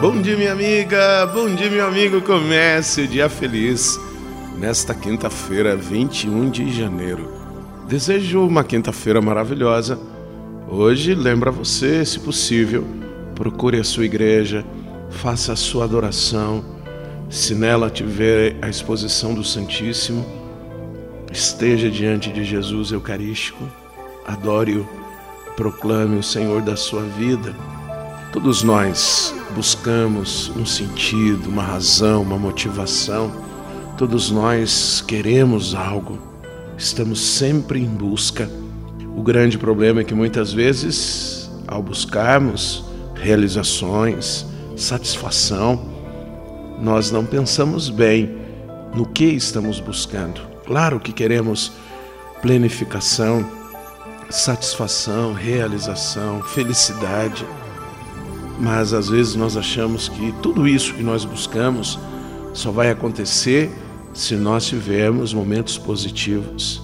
Bom dia, minha amiga. Bom dia, meu amigo. Comece o dia feliz nesta quinta-feira, 21 de janeiro. Desejo uma quinta-feira maravilhosa. Hoje, lembra você, se possível, procure a sua igreja, faça a sua adoração. Se nela tiver a exposição do Santíssimo, esteja diante de Jesus Eucarístico, adore-o, proclame o Senhor da sua vida. Todos nós buscamos um sentido, uma razão, uma motivação. Todos nós queremos algo, estamos sempre em busca. O grande problema é que muitas vezes, ao buscarmos realizações, satisfação, nós não pensamos bem no que estamos buscando. Claro que queremos planificação, satisfação, realização, felicidade, mas às vezes nós achamos que tudo isso que nós buscamos só vai acontecer se nós tivermos momentos positivos.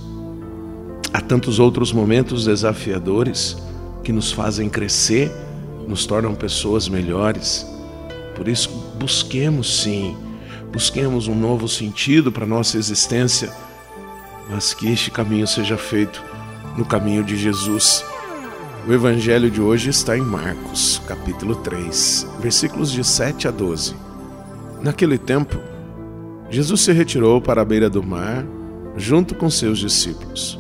Há tantos outros momentos desafiadores que nos fazem crescer, nos tornam pessoas melhores. Por isso, busquemos sim, busquemos um novo sentido para a nossa existência, mas que este caminho seja feito no caminho de Jesus. O evangelho de hoje está em Marcos, capítulo 3, versículos de 7 a 12. Naquele tempo, Jesus se retirou para a beira do mar, junto com seus discípulos.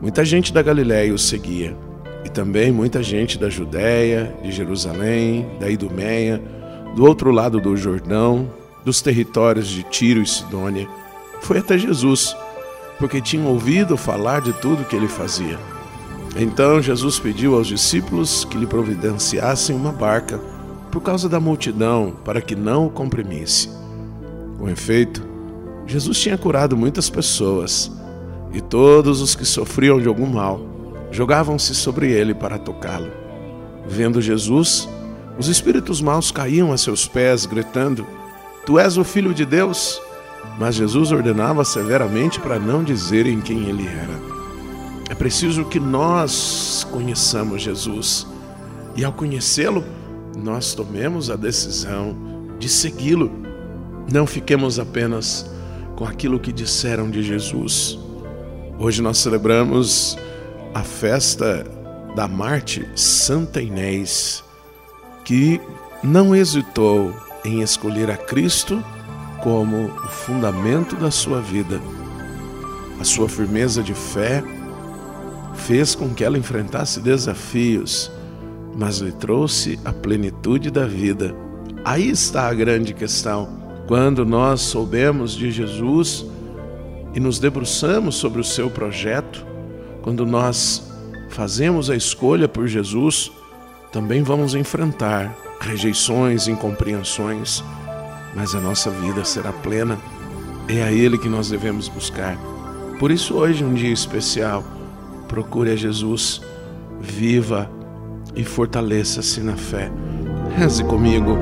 Muita gente da Galiléia o seguia, e também muita gente da Judéia, de Jerusalém, da Idumeia, do outro lado do Jordão, dos territórios de Tiro e Sidônia. Foi até Jesus, porque tinham ouvido falar de tudo que ele fazia. Então Jesus pediu aos discípulos que lhe providenciassem uma barca por causa da multidão, para que não o comprimisse. Com efeito, Jesus tinha curado muitas pessoas, e todos os que sofriam de algum mal jogavam-se sobre ele para tocá-lo. Vendo Jesus, os espíritos maus caíam a seus pés, gritando: Tu és o Filho de Deus? Mas Jesus ordenava severamente para não dizerem quem ele era. É preciso que nós conheçamos Jesus e, ao conhecê-lo, nós tomemos a decisão de segui-lo. Não fiquemos apenas com aquilo que disseram de Jesus. Hoje nós celebramos a festa da Marte Santa Inês que não hesitou em escolher a Cristo como o fundamento da sua vida. A sua firmeza de fé fez com que ela enfrentasse desafios, mas lhe trouxe a plenitude da vida. Aí está a grande questão. Quando nós soubemos de Jesus e nos debruçamos sobre o seu projeto, quando nós fazemos a escolha por Jesus, também vamos enfrentar rejeições, incompreensões, mas a nossa vida será plena. É a Ele que nós devemos buscar. Por isso, hoje, um dia especial, procure a Jesus, viva e fortaleça-se na fé. Reze comigo.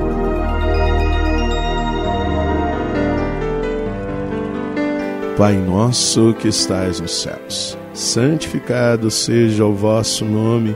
Pai nosso que estais nos céus, santificado seja o vosso nome.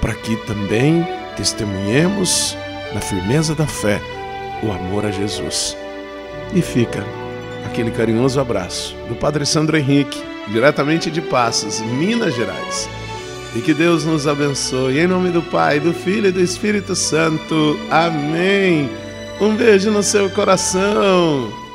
para que também testemunhemos na firmeza da fé o amor a Jesus. E fica aquele carinhoso abraço do Padre Sandro Henrique, diretamente de Passos, Minas Gerais. e que Deus nos abençoe. Em nome do Pai, do Filho e do Espírito Santo. Amém. Um beijo no seu coração.